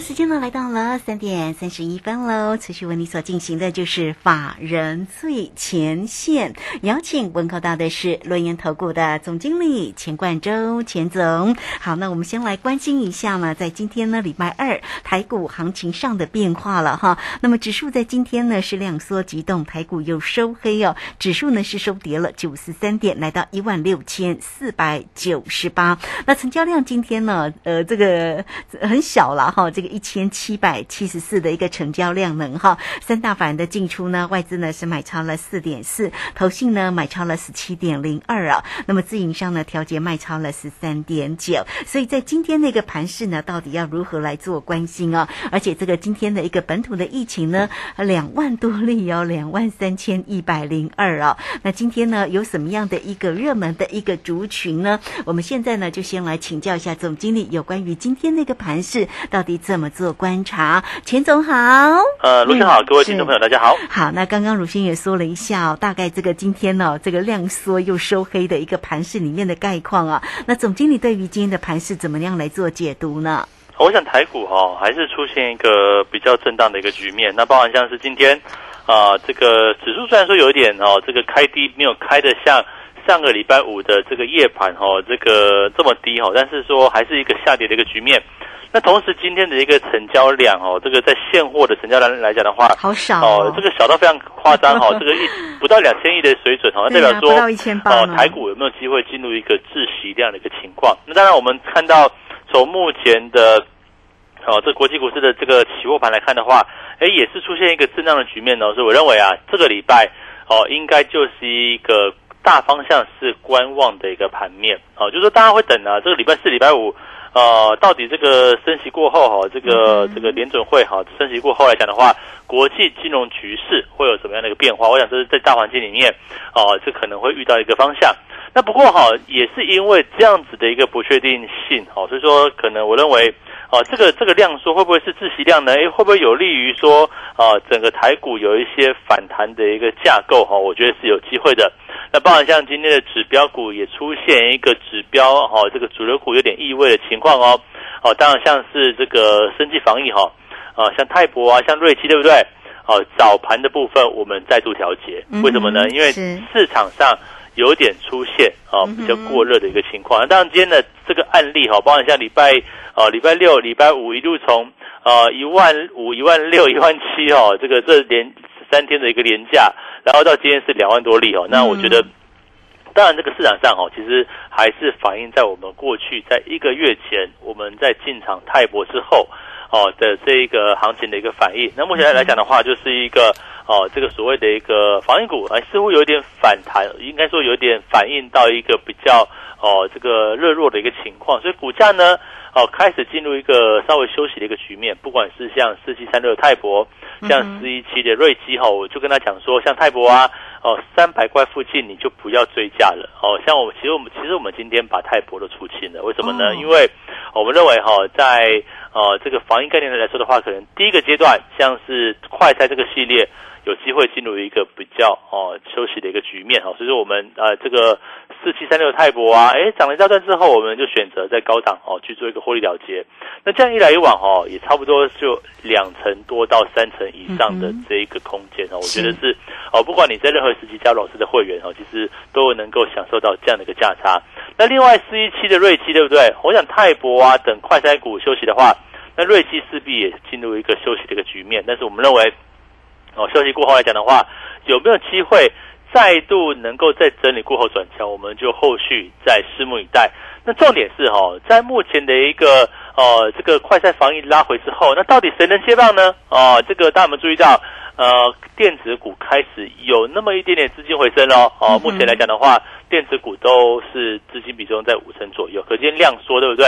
时间呢来到了三点三十一分喽。持续为你所进行的就是法人最前线，邀请问候到的是轮研投顾的总经理钱冠洲钱总。好，那我们先来关心一下呢，在今天呢礼拜二台股行情上的变化了哈。那么指数在今天呢是量缩急动，台股又收黑哦，指数呢是收跌了九十三点，来到一万六千四百九十八。那成交量今天呢，呃，这个很小了哈。这个一千七百七十四的一个成交量能哈，三大法人的进出呢，外资呢是买超了四点四，投信呢买超了十七点零二啊，那么自营商呢调节卖超了十三点九，所以在今天那个盘势呢，到底要如何来做关心啊？而且这个今天的一个本土的疫情呢，两万多例哦，两万三千一百零二啊，那今天呢有什么样的一个热门的一个族群呢？我们现在呢就先来请教一下总经理有关于今天那个盘势到底。怎么做观察？钱总好，呃，卢先好，各位听众朋友大家好。好，那刚刚鲁先也说了一下，大概这个今天呢，这个量缩又收黑的一个盘势里面的概况啊。那总经理对于今天的盘势怎么样来做解读呢？我想台股哈还是出现一个比较震荡的一个局面。那包含像是今天啊，这个指数虽然说有一点哦，这个开低没有开的像上个礼拜五的这个夜盘哈，这个这么低哈，但是说还是一个下跌的一个局面。那同时，今天的一个成交量哦，这个在现货的成交量来讲的话，好少哦，这个小到非常夸张哈，这个一不到两千亿的水准哦，代表说哦，台股有没有机会进入一个窒息这样的一个情况？那当然，我们看到从目前的哦，这国际股市的这个期货盘来看的话，哎，也是出现一个震荡的局面哦，所以我认为啊，这个礼拜哦，应该就是一个大方向是观望的一个盘面哦，就是说大家会等啊，这个礼拜四、礼拜五。呃，到底这个升息过后哈，这个这个联准会哈升息过后来讲的话，国际金融局势会有什么样的一个变化？我想这是在大环境里面，哦，这可能会遇到一个方向。那不过哈，也是因为这样子的一个不确定性，哦，所以说可能我认为，哦，这个这个量缩会不会是自息量呢？诶，会不会有利于说，啊，整个台股有一些反弹的一个架构？哈，我觉得是有机会的。那包含像今天的指标股也出现一个指标哈，这个主流股有点异味的情况哦，哦，当然像是这个生技防疫哈，啊，像泰博啊，像瑞奇对不对？哦，早盘的部分我们再度调节，为什么呢？因为市场上有点出现啊比较过热的一个情况。当然今天的这个案例哈，包含像礼拜啊礼拜六、礼拜五一路从呃一万五、一万六、一万七哦，这个这连三天的一个连价。然后到今天是两万多例哦，那我觉得，当然这个市场上哦，其实还是反映在我们过去在一个月前我们在进场泰博之后哦的这一个行情的一个反应。那目前来讲的话，就是一个哦这个所谓的一个防疫股，哎似乎有点反弹，应该说有点反映到一个比较哦这个热弱的一个情况，所以股价呢哦开始进入一个稍微休息的一个局面，不管是像四七三六的泰博。像四一七的瑞基哈，我就跟他讲说，像泰博啊，哦三百块附近你就不要追价了哦。像我们其实我们其实我们今天把泰博都出清了，为什么呢？因为我们认为哈，在呃这个防疫概念来说的话，可能第一个阶段像是快餐这个系列。有机会进入一个比较哦休息的一个局面哈，所以说我们呃这个四七三六泰博啊，哎涨了一大段之后，我们就选择在高档哦去做一个获利了结。那这样一来一往哦，也差不多就两成多到三成以上的这一个空间哦，我觉得是哦，不管你在任何时期加老师的会员哦，其实都能够享受到这样的一个价差。那另外四一七的瑞基对不对？我想泰博啊等快餐股休息的话，那瑞基势必也进入一个休息的一个局面。但是我们认为。哦，休息过后来讲的话，有没有机会再度能够在整理过后转强？我们就后续再拭目以待。那重点是哦，在目前的一个呃这个快赛防疫拉回之后，那到底谁能接棒呢？哦，这个大家有没有注意到？呃电子股开始有那么一点点资金回升喽。哦，目前来讲的话，电子股都是资金比重在五成左右，可见量缩，对不对？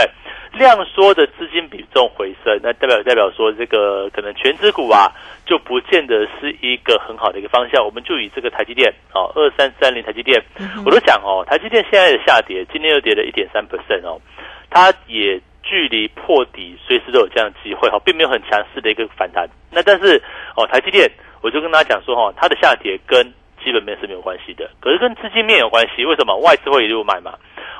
量缩的资金比重回升，那代表代表说这个可能全指股啊，就不见得是一个很好的一个方向。我们就以这个台积电哦，二三三零台积电，我都讲哦，台积电现在的下跌，今天又跌了一点三 percent 哦，它也距离破底随时都有这样的机会哈，并没有很强势的一个反弹。那但是哦，台积电我就跟大家讲说哈，它的下跌跟基本面是没有关系的，可是跟资金面有关系。为什么外资会一路买嘛？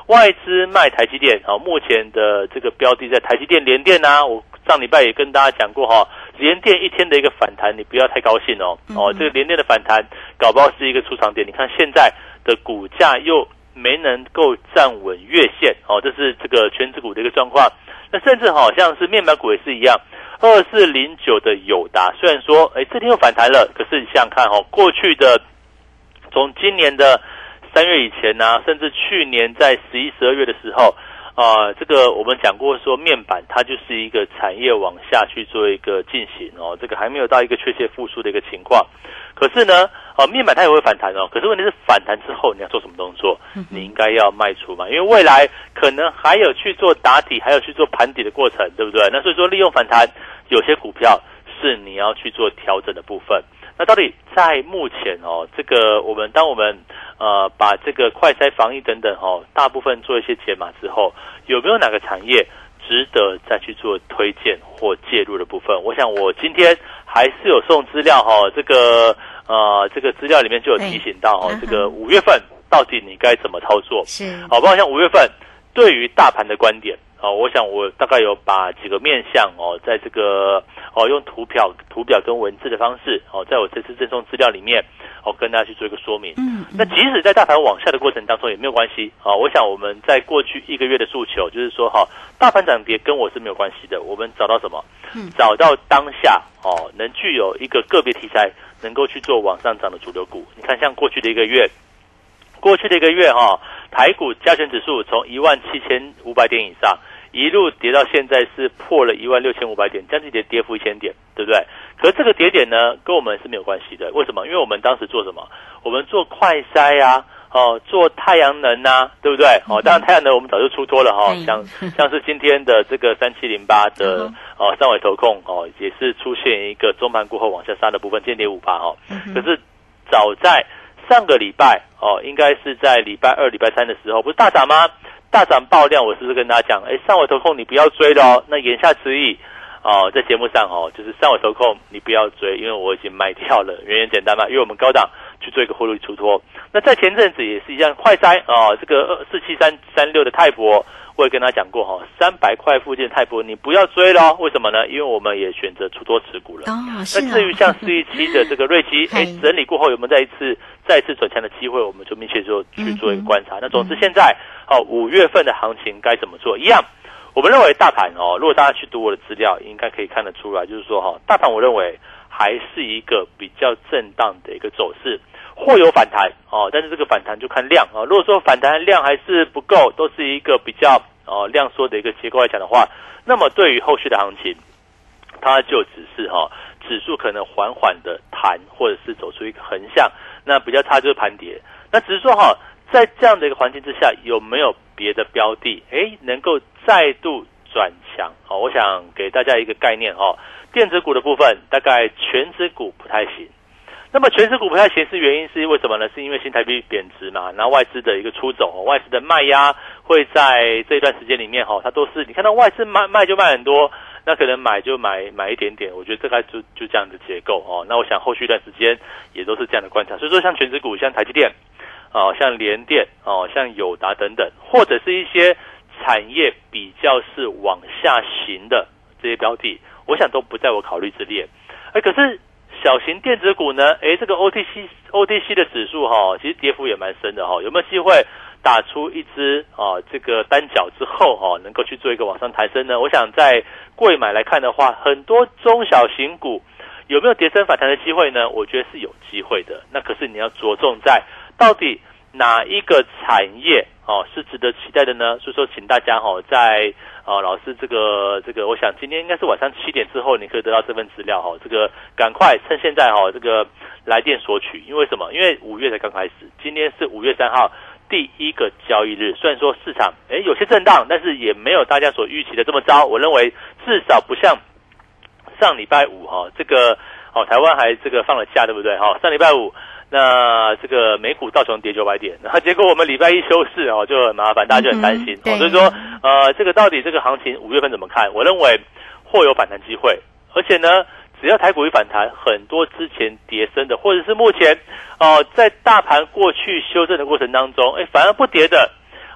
外资卖台积电啊，目前的这个标的在台积电、联电啊。我上礼拜也跟大家讲过哈，联电一天的一个反弹，你不要太高兴哦。哦，这个联电的反弹，搞不好是一个出场点。你看现在的股价又没能够站稳月线哦，这是这个全指股的一个状况。那甚至好像是面板股也是一样，二四零九的友达，虽然说哎这天又反弹了，可是你想想看哦，过去的从今年的。三月以前呢，甚至去年在十一、十二月的时候，啊，这个我们讲过说，面板它就是一个产业往下去做一个进行哦，这个还没有到一个确切复苏的一个情况。可是呢，啊，面板它也会反弹哦。可是问题是反弹之后你要做什么动作？你应该要卖出嘛，因为未来可能还有去做打底，还有去做盘底的过程，对不对？那所以说利用反弹，有些股票是你要去做调整的部分。那到底在目前哦，这个我们当我们呃把这个快筛防疫等等哦，大部分做一些解码之后，有没有哪个产业值得再去做推荐或介入的部分？我想我今天还是有送资料哈，这个呃这个资料里面就有提醒到哦，这个五月份到底你该怎么操作？是好，包括像五月份对于大盘的观点。哦，我想我大概有把几个面向哦，在这个哦用图表、图表跟文字的方式哦，在我这次赠送资料里面哦，跟大家去做一个说明。嗯，那即使在大盘往下的过程当中也没有关系啊。我想我们在过去一个月的诉求就是说，哈，大盘涨跌跟我是没有关系的。我们找到什么？嗯，找到当下哦，能具有一个个别题材能够去做往上涨的主流股。你看，像过去的一个月，过去的一个月哈，台股加权指数从一万七千五百点以上。一路跌到现在是破了一万六千五百点，将近跌跌幅一千点，对不对？可是这个跌点呢，跟我们是没有关系的。为什么？因为我们当时做什么？我们做快筛呀，哦，做太阳能呐，对不对？哦，当然太阳能我们早就出脱了哈，像像是今天的这个三七零八的哦三尾投控哦，也是出现一个中盘过后往下杀的部分，间跌五八哦。可是早在上个礼拜哦，应该是在礼拜二、礼拜三的时候，不是大涨吗？大涨爆量，我是不是跟大家讲？哎，上尾投控你不要追了哦。那言下之意，哦，在节目上哦，就是上尾投控你不要追，因为我已经卖掉了。原因简单嘛，因为我们高档去做一个汇率出脱。那在前阵子也是一样，快筛啊，这个二四七三三六的泰博，我也跟他讲过哈，三百块附近泰博你不要追了，为什么呢？因为我们也选择出脱持股了。哦，那至于像四一七的这个瑞奇，哎，整理过后有没有再一次？再次转强的机会，我们就密切做去做一个观察。那总之，现在哦，五月份的行情该怎么做？一样，我们认为大盘哦，如果大家去读我的资料，应该可以看得出来，就是说哈，大盘我认为还是一个比较震荡的一个走势，或有反弹哦，但是这个反弹就看量啊。如果说反弹量还是不够，都是一个比较哦量缩的一个结构来讲的话，那么对于后续的行情，它就只是哈指数可能缓缓的弹，或者是走出一个横向。那比较差就是盘跌，那只是说哈，在这样的一个环境之下，有没有别的标的哎能够再度转强？好，我想给大家一个概念哈，电子股的部分大概全指股不太行。那么全指股不太行是原因是因为什么呢？是因为新台币贬值嘛，然后外资的一个出走，外资的卖压会在这段时间里面哈，它都是你看到外资卖卖就卖很多。那可能买就买买一点点，我觉得这个就就这样的结构哦。那我想后续一段时间也都是这样的观察。所以说，像全职股，像台积电，哦，像联电，哦，像友达等等，或者是一些产业比较是往下行的这些标的，我想都不在我考虑之列。哎，可是小型电子股呢？哎，这个 OTC OTC 的指数哈，其实跌幅也蛮深的哈。有没有机会？打出一支啊，这个单脚之后哈，能够去做一个往上抬升呢？我想在贵买来看的话，很多中小型股有没有跌升反弹的机会呢？我觉得是有机会的。那可是你要着重在到底哪一个产业哦是值得期待的呢？所以说，请大家哈在哦老师这个这个，我想今天应该是晚上七点之后，你可以得到这份资料哈。这个赶快趁现在哈，这个来电索取，因为什么？因为五月才刚开始，今天是五月三号第一个交易日。虽然说市场哎有些震荡，但是也没有大家所预期的这么糟。我认为至少不像上礼拜五哈这个。哦，台湾还这个放了假，对不对？哈，上礼拜五，那这个美股道琼跌九百点，然后结果我们礼拜一休市哦，就很麻烦，大家就很担心。所以说，呃，这个到底这个行情五月份怎么看？我认为或有反弹机会，而且呢，只要台股一反弹，很多之前跌升的，或者是目前哦，在大盘过去修正的过程当中，哎，反而不跌的，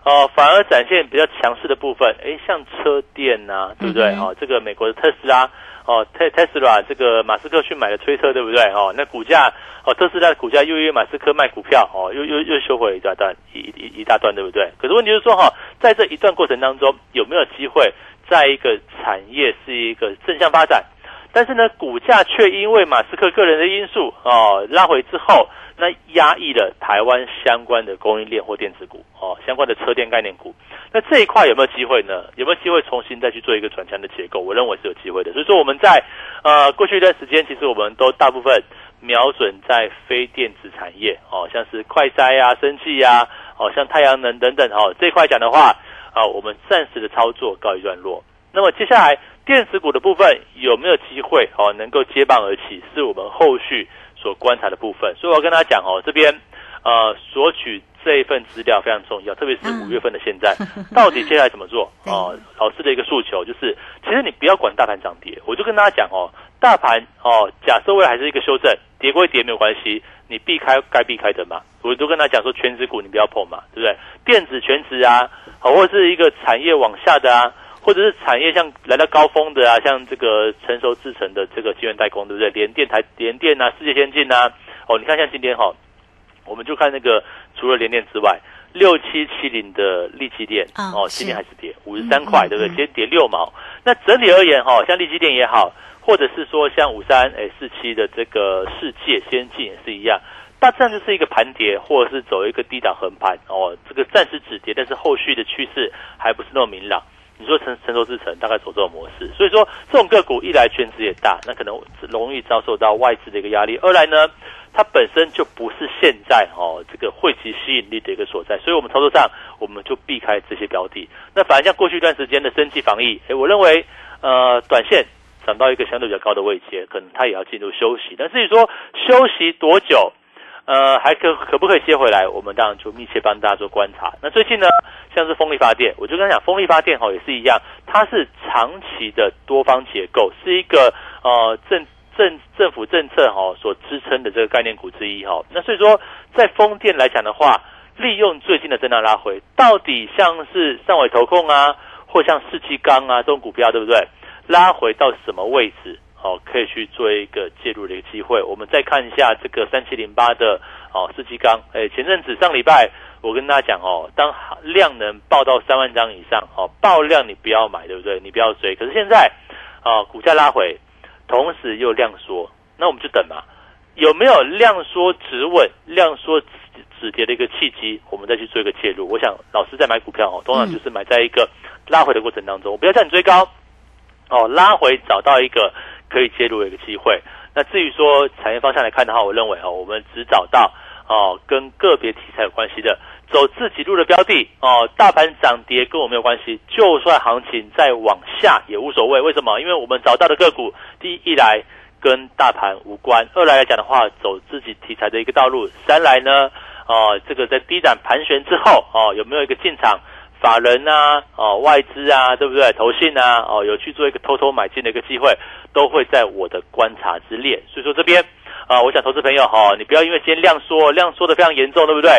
哦，反而展现比较强势的部分，哎，像车电呐，对不对？哦，这个美国的特斯拉。哦，，Tesla 这个马斯克去买了推车，对不对？哦，那股价哦，特斯拉的股价又因为马斯克卖股票，哦，又又又收回了一大段一一一大段，对不对？可是问题是说，哈，在这一段过程当中，有没有机会在一个产业是一个正向发展？但是呢，股价却因为马斯克个人的因素，哦，拉回之后。那压抑了台湾相关的供应链或电子股哦，相关的车电概念股。那这一块有没有机会呢？有没有机会重新再去做一个转强的结构？我认为是有机会的。所以说我们在呃过去一段时间，其实我们都大部分瞄准在非电子产业哦，像是快筛啊、生气啊，哦像太阳能等等哦这一块讲的话啊，我们暂时的操作告一段落。那么接下来电子股的部分有没有机会哦能够接棒而起？是我们后续。所观察的部分，所以我要跟大家讲哦，这边呃索取这一份资料非常重要，特别是五月份的现在，到底接下来怎么做哦？老师的一个诉求就是，其实你不要管大盘涨跌，我就跟大家讲哦，大盘哦，假设未来还是一个修正，跌归跌没有关系，你避开该避开的嘛，我都跟他讲说，全指股你不要碰嘛，对不对？电子全指啊，或者是一个产业往下的啊。或者是产业像来到高峰的啊，像这个成熟制成的这个晶圆代工，对不对？联电台联电啊，世界先进啊，哦，你看像今天哈，我们就看那个除了联电之外，六七七零的利基电哦，今天还是跌五十三块，对不对？今天跌六毛。那整体而言哈，像利基电也好，或者是说像五三哎四七的这个世界先进也是一样，大致上就是一个盘跌，或者是走一个低档横盘哦，这个暂时止跌，但是后续的趋势还不是那么明朗。你说成成熟制成大概走这种模式，所以说这种个股一来圈子也大，那可能容易遭受到外资的一个压力；二来呢，它本身就不是现在哦这个汇集吸引力的一个所在，所以我们操作上我们就避开这些标的。那反而像过去一段时间的升级防疫，诶，我认为呃短线涨到一个相对比较高的位阶，可能它也要进入休息。但至于说休息多久？呃，还可可不可以接回来？我们当然就密切帮大家做观察。那最近呢，像是风力发电，我就跟他讲，风力发电哈也是一样，它是长期的多方结构，是一个呃政政政府政策哈所支撑的这个概念股之一哈。那所以说，在风电来讲的话，利用最近的震荡拉回，到底像是上尾投控啊，或像世纪钢啊这种股票，对不对？拉回到什么位置？哦，可以去做一个介入的一个机会。我们再看一下这个三七零八的哦，四季钢。哎，前阵子上礼拜我跟大家讲哦，当量能爆到三万张以上，哦，爆量你不要买，对不对？你不要追。可是现在啊，股价拉回，同时又量缩，那我们就等嘛。有没有量缩止稳、量缩止止跌的一个契机？我们再去做一个介入。我想老师在买股票哦，通常就是买在一个拉回的过程当中，我不要叫你追高哦，拉回找到一个。可以介入的一个机会。那至于说产业方向来看的话，我认为哦，我们只找到哦跟个别题材有关系的，走自己路的标的哦。大盘涨跌跟我没有关系，就算行情再往下也无所谓。为什么？因为我们找到的个股，第一来跟大盘无关，二来来讲的话，走自己题材的一个道路，三来呢，哦，这个在低档盘旋之后哦，有没有一个进场？法人啊，哦，外资啊，对不对？投信啊，哦，有去做一个偷偷买进的一个机会，都会在我的观察之列。所以说这边啊，我想投资朋友哈，你不要因为今天量缩，量缩的非常严重，对不对？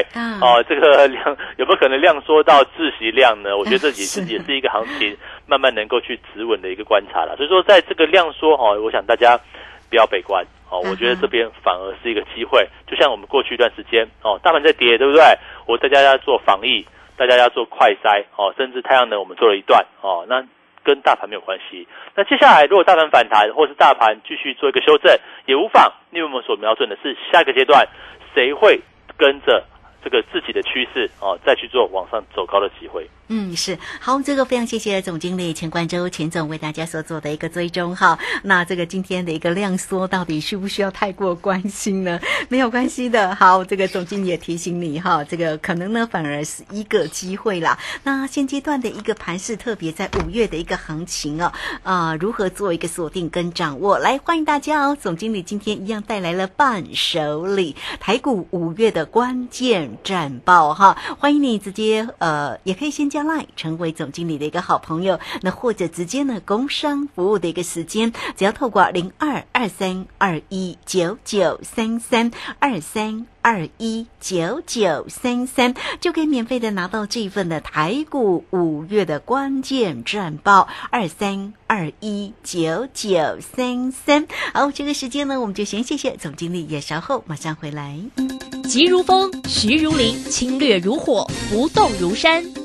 哦，这个 量有没有可能量缩到窒息量呢？我觉得这也是也是一个行情 慢慢能够去止稳的一个观察了。所以说，在这个量缩哈，我想大家不要悲观哦，我觉得这边反而是一个机会。就像我们过去一段时间哦，大盘在跌，对不对？我在家家做防疫。大家要做快筛哦，甚至太阳能我们做了一段哦，那跟大盘没有关系。那接下来如果大盘反弹，或是大盘继续做一个修正，也无妨。因为我们所瞄准的是下一个阶段，谁会跟着这个自己的趋势哦，再去做往上走高的机会。嗯，是好，这个非常谢谢总经理钱冠周钱总为大家所做的一个追踪哈。那这个今天的一个量缩到底需不需要太过关心呢？没有关系的。好，这个总经理也提醒你哈，这个可能呢反而是一个机会啦。那现阶段的一个盘势，特别在五月的一个行情哦，啊，如何做一个锁定跟掌握？来，欢迎大家哦。总经理今天一样带来了伴手礼，台股五月的关键战报哈，欢迎你直接呃，也可以先。加来成为总经理的一个好朋友，那或者直接呢工商服务的一个时间，只要透过零二二三二一九九三三二三二一九九三三，就可以免费的拿到这份的台股五月的关键战报二三二一九九三三。好，这个时间呢，我们就先谢谢总经理，也稍后马上回来。急如风，徐如林，侵略如火，不动如山。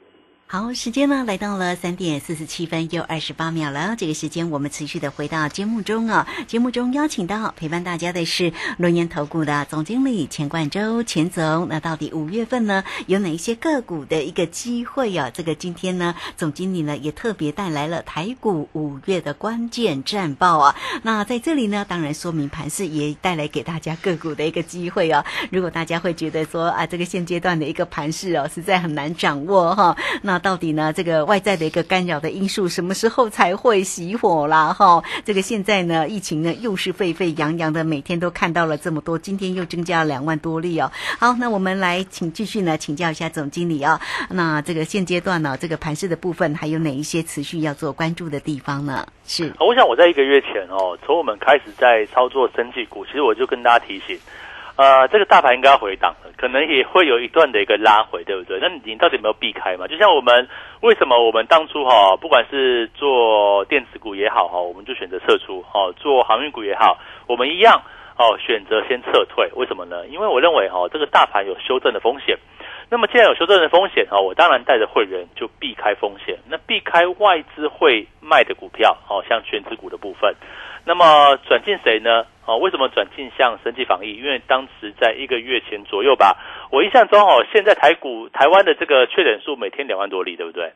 好，时间呢来到了三点四十七分又二十八秒了。这个时间我们持续的回到节目中啊。节目中邀请到陪伴大家的是龙岩投顾的总经理钱冠周钱总。那到底五月份呢有哪一些个股的一个机会啊？这个今天呢总经理呢也特别带来了台股五月的关键战报啊。那在这里呢，当然说明盘势也带来给大家个股的一个机会啊。如果大家会觉得说啊，这个现阶段的一个盘势哦，实在很难掌握哈，那到底呢？这个外在的一个干扰的因素，什么时候才会熄火啦？哈，这个现在呢，疫情呢又是沸沸扬扬的，每天都看到了这么多，今天又增加了两万多例哦。好，那我们来请继续呢请教一下总经理啊。那这个现阶段呢，这个盘势的部分还有哪一些持续要做关注的地方呢？是，我想我在一个月前哦，从我们开始在操作生技股，其实我就跟大家提醒。呃，这个大盘应该要回档了，可能也会有一段的一个拉回，对不对？那你到底有没有避开嘛？就像我们为什么我们当初哈，不管是做电子股也好哈，我们就选择撤出；哈，做航运股也好，我们一样哦，选择先撤退。为什么呢？因为我认为哈，这个大盘有修正的风险。那么既然有修正的风险哈，我当然带着会员就避开风险。那避开外资会卖的股票，哦，像全资股的部分。那么转进谁呢？哦，为什么转进向生技防疫？因为当时在一个月前左右吧，我印象中哦，现在台股台湾的这个确诊数每天两万多例，对不对？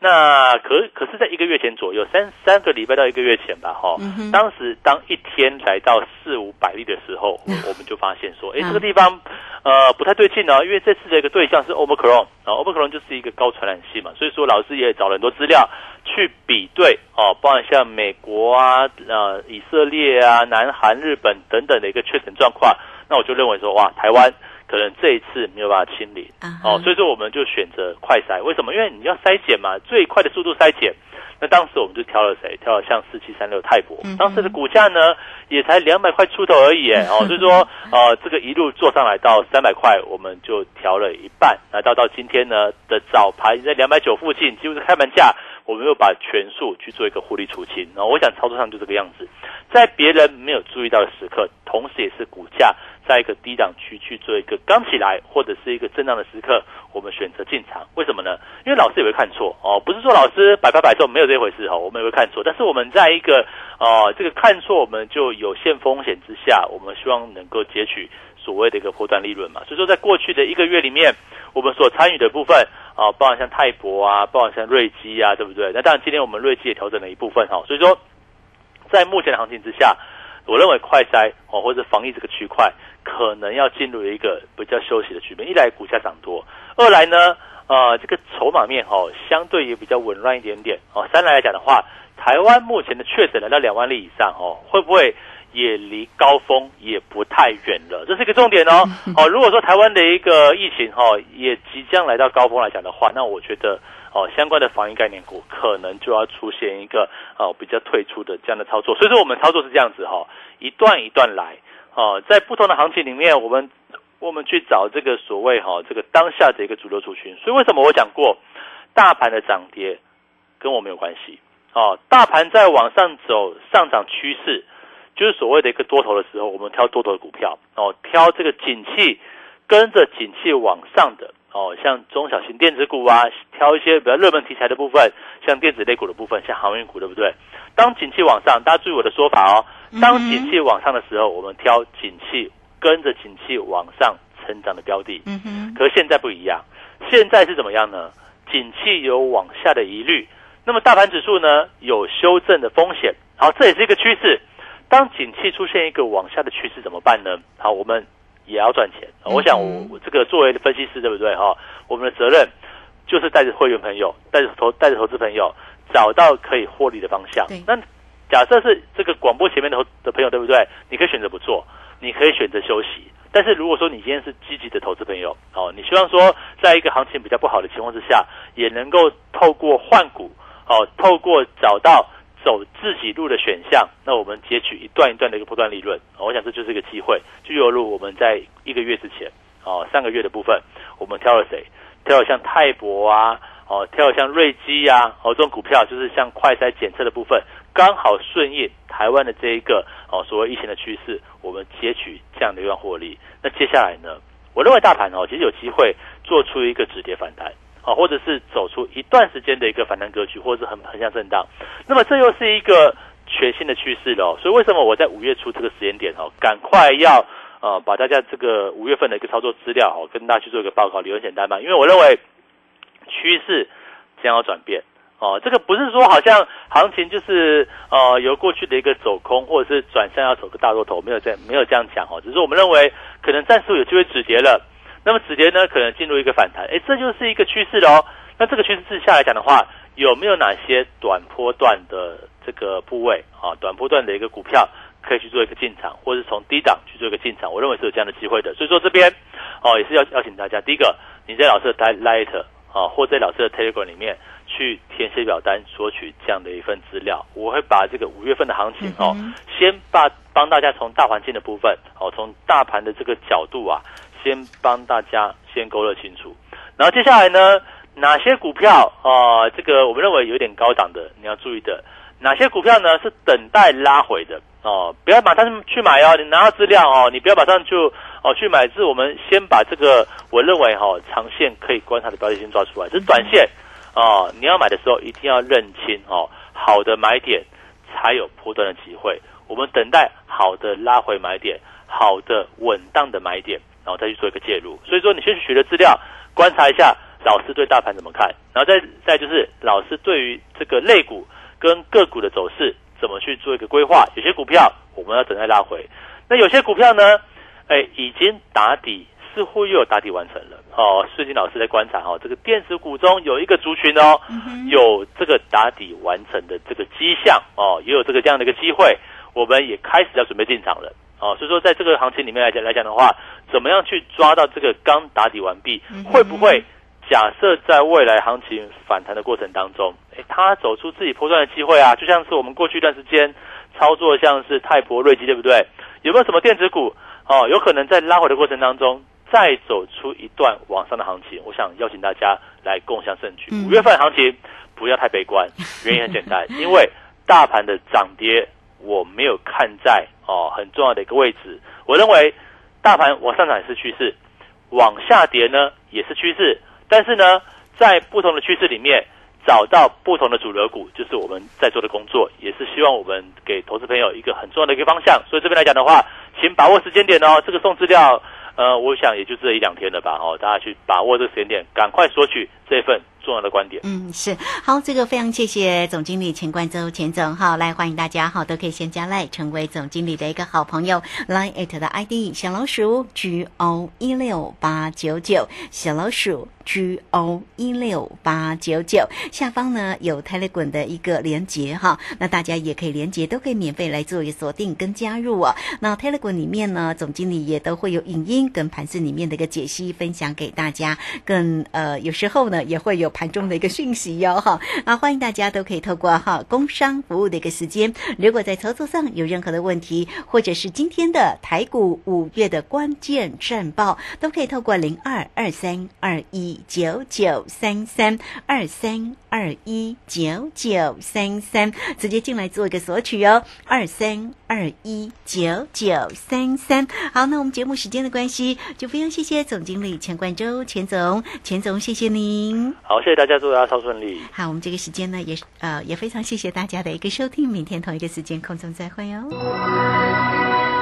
那可可是在一个月前左右，三三个礼拜到一个月前吧，哈，当时当一天来到四五百例的时候，我们就发现说，哎，这个地方呃不太对劲呢，因为这次的一个对象是 Omicron，啊，Omicron 就是一个高传染性嘛，所以说老师也找了很多资料去比对，哦，包含像美国啊、呃以色列啊、南韩、日本等等的一个确诊状况，那我就认为说，哇，台湾。可能这一次没有办法清理哦，所以说我们就选择快筛。为什么？因为你要筛检嘛，最快的速度筛检。那当时我们就挑了谁？挑了像四七三六泰博，当时的股价呢也才两百块出头而已，哎 哦，所以说呃这个一路做上来到三百块，我们就调了一半，来到到今天呢的早盘在两百九附近，几乎是开盘价，我们又把全数去做一个获利出清。然后我想操作上就这个样子，在别人没有注意到的时刻，同时也是股价。在一个低档区去做一个刚起来或者是一个震荡的时刻，我们选择进场，为什么呢？因为老师也会看错哦，不是说老师百发百中，没有这回事哈，我们也会看错。但是我们在一个哦这个看错，我们就有限风险之下，我们希望能够截取所谓的一个破断利润嘛。所以说，在过去的一个月里面，我们所参与的部分。啊，包含像泰博啊，包含像瑞基啊，对不对？那当然今天我们瑞基也调整了一部分哈，所以说在目前的行情之下，我认为快筛哦或者防疫这个区块可能要进入一个比较休息的局面。一来股价涨多，二来呢，呃，这个筹码面哈相对也比较紊乱一点点哦。三来来讲的话，台湾目前的确诊来到两万例以上哦，会不会？也离高峰也不太远了，这是一个重点哦。哦，如果说台湾的一个疫情哈也即将来到高峰来讲的话，那我觉得哦相关的防疫概念股可能就要出现一个哦比较退出的这样的操作。所以说我们操作是这样子哈，一段一段来哦，在不同的行情里面，我们我们去找这个所谓哈这个当下的一个主流族群。所以为什么我讲过大盘的涨跌跟我没有关系哦，大盘在往上走上涨趋势。就是所谓的一个多头的时候，我们挑多头的股票哦，挑这个景气跟着景气往上的哦，像中小型电子股啊，挑一些比较热门题材的部分，像电子类股的部分，像航运股，对不对？当景气往上，大家注意我的说法哦，当景气往上的时候，我们挑景气跟着景气往上成长的标的。嗯哼。可是现在不一样，现在是怎么样呢？景气有往下的疑虑，那么大盘指数呢有修正的风险，好，这也是一个趋势。当景气出现一个往下的趋势怎么办呢？好，我们也要赚钱。我想，我这个作为分析师，对不对？哈，我们的责任就是带着会员朋友，带着投带着投资朋友，找到可以获利的方向。那假设是这个广播前面的的朋友，对不对？你可以选择不做，你可以选择休息。但是如果说你今天是积极的投资朋友，哦，你希望说，在一个行情比较不好的情况之下，也能够透过换股，哦，透过找到。走自己路的选项，那我们截取一段一段的一个波段利润，我想这就是一个机会。就犹如我们在一个月之前，哦，上个月的部分，我们挑了谁？挑了像泰博啊，哦，挑了像瑞基啊，哦，这种股票就是像快筛检测的部分，刚好顺应台湾的这一个哦所谓疫情的趋势，我们截取这样的一段获利。那接下来呢，我认为大盘哦，其实有机会做出一个止跌反弹。啊，或者是走出一段时间的一个反弹格局，或者是很横向震荡，那么这又是一个全新的趋势了。所以为什么我在五月初这个时间点哦，赶快要呃把大家这个五月份的一个操作资料哦，跟大家去做一个报告，理由很简单嘛，因为我认为趋势将要转变哦，这个不是说好像行情就是呃由过去的一个走空，或者是转向要走个大多头，没有这没有这样讲哦，只是我们认为可能暂时有机会止跌了。那么止跌呢，可能进入一个反弹，哎，这就是一个趋势喽。那这个趋势之下来讲的话，有没有哪些短波段的这个部位啊，短波段的一个股票可以去做一个进场，或是从低档去做一个进场？我认为是有这样的机会的。所以说这边哦，也是要邀请大家，第一个你在老师的 Light 啊，或在老师的 Telegram 里面去填写表单，索取这样的一份资料。我会把这个五月份的行情哦，先把帮大家从大环境的部分哦，从大盘的这个角度啊。先帮大家先勾勒清楚，然后接下来呢，哪些股票啊？这个我们认为有点高档的，你要注意的。哪些股票呢？是等待拉回的哦，不要马上去买哦。你拿到资料哦，你不要马上就哦去买，是我们先把这个我认为哈长线可以观察的标的先抓出来。这是短线哦，你要买的时候一定要认清哦，好的买点才有波段的机会。我们等待好的拉回买点，好的稳当的买点。然后再去做一个介入，所以说你先去学的资料，观察一下老师对大盘怎么看，然后再再就是老师对于这个类股跟个股的走势怎么去做一个规划。有些股票我们要等待拉回，那有些股票呢，哎，已经打底，似乎又有打底完成了。哦，最近老师在观察哦，这个电子股中有一个族群哦，有这个打底完成的这个迹象哦，也有这个这样的一个机会，我们也开始要准备进场了。哦，所以说在这个行情里面来讲来讲的话，怎么样去抓到这个刚打底完毕？会不会假设在未来行情反弹的过程当中，哎，它走出自己破断的机会啊？就像是我们过去一段时间操作，像是泰博、瑞基，对不对？有没有什么电子股哦？有可能在拉回的过程当中再走出一段往上的行情？我想邀请大家来共享盛举。五月份行情不要太悲观，原因很简单，因为大盘的涨跌。我没有看在哦很重要的一个位置，我认为大盘往上涨是趋势，往下跌呢也是趋势，但是呢在不同的趋势里面找到不同的主流股，就是我们在做的工作，也是希望我们给投资朋友一个很重要的一个方向。所以这边来讲的话，请把握时间点哦，这个送资料呃，我想也就这一两天了吧，哦，大家去把握这个时间点，赶快索取这份重要的观点。嗯，是好，这个非常谢谢总经理钱冠周钱总哈，来欢迎大家哈，都可以先加赖成为总经理的一个好朋友，line at 的 ID 小老鼠 G O 一六八九九小老鼠。G O 一六八九九下方呢有 Telegram 的一个连接哈，那大家也可以连接，都可以免费来做一锁定跟加入哦。那 Telegram 里面呢，总经理也都会有影音跟盘子里面的一个解析分享给大家，更呃有时候呢也会有盘中的一个讯息哟哈。啊欢迎大家都可以透过哈工商服务的一个时间，如果在操作上有任何的问题，或者是今天的台股五月的关键战报，都可以透过零二二三二一。九九三三二三二一九九三三，直接进来做一个索取哦。二三二一九九三三，好，那我们节目时间的关系，就非常谢谢总经理钱冠周钱总，钱总谢谢您。好，谢谢大家，祝大家超顺利。好，我们这个时间呢，也呃也非常谢谢大家的一个收听，明天同一个时间空中再会哦。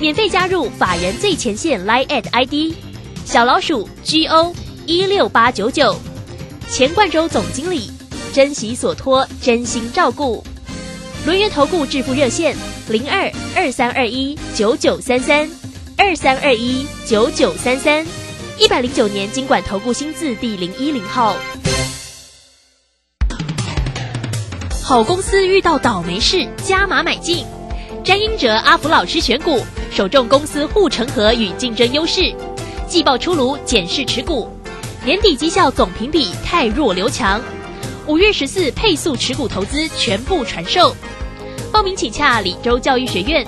免费加入法人最前线 Line at ID 小老鼠 G O 一六八九九，钱冠洲总经理，珍惜所托，真心照顾。轮源投顾致富热线零二二三二一九九三三二三二一九九三三，一百零九年经管投顾新字第零一零号。好公司遇到倒霉事，加码买进。詹英哲阿福老师选股。首重公司护城河与竞争优势，季报出炉检视持股，年底绩效总评比太弱留强，五月十四配速持股投资全部传授，报名请洽李州教育学院，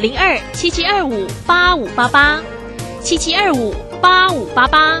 零二七七二五八五八八，七七二五八五八八。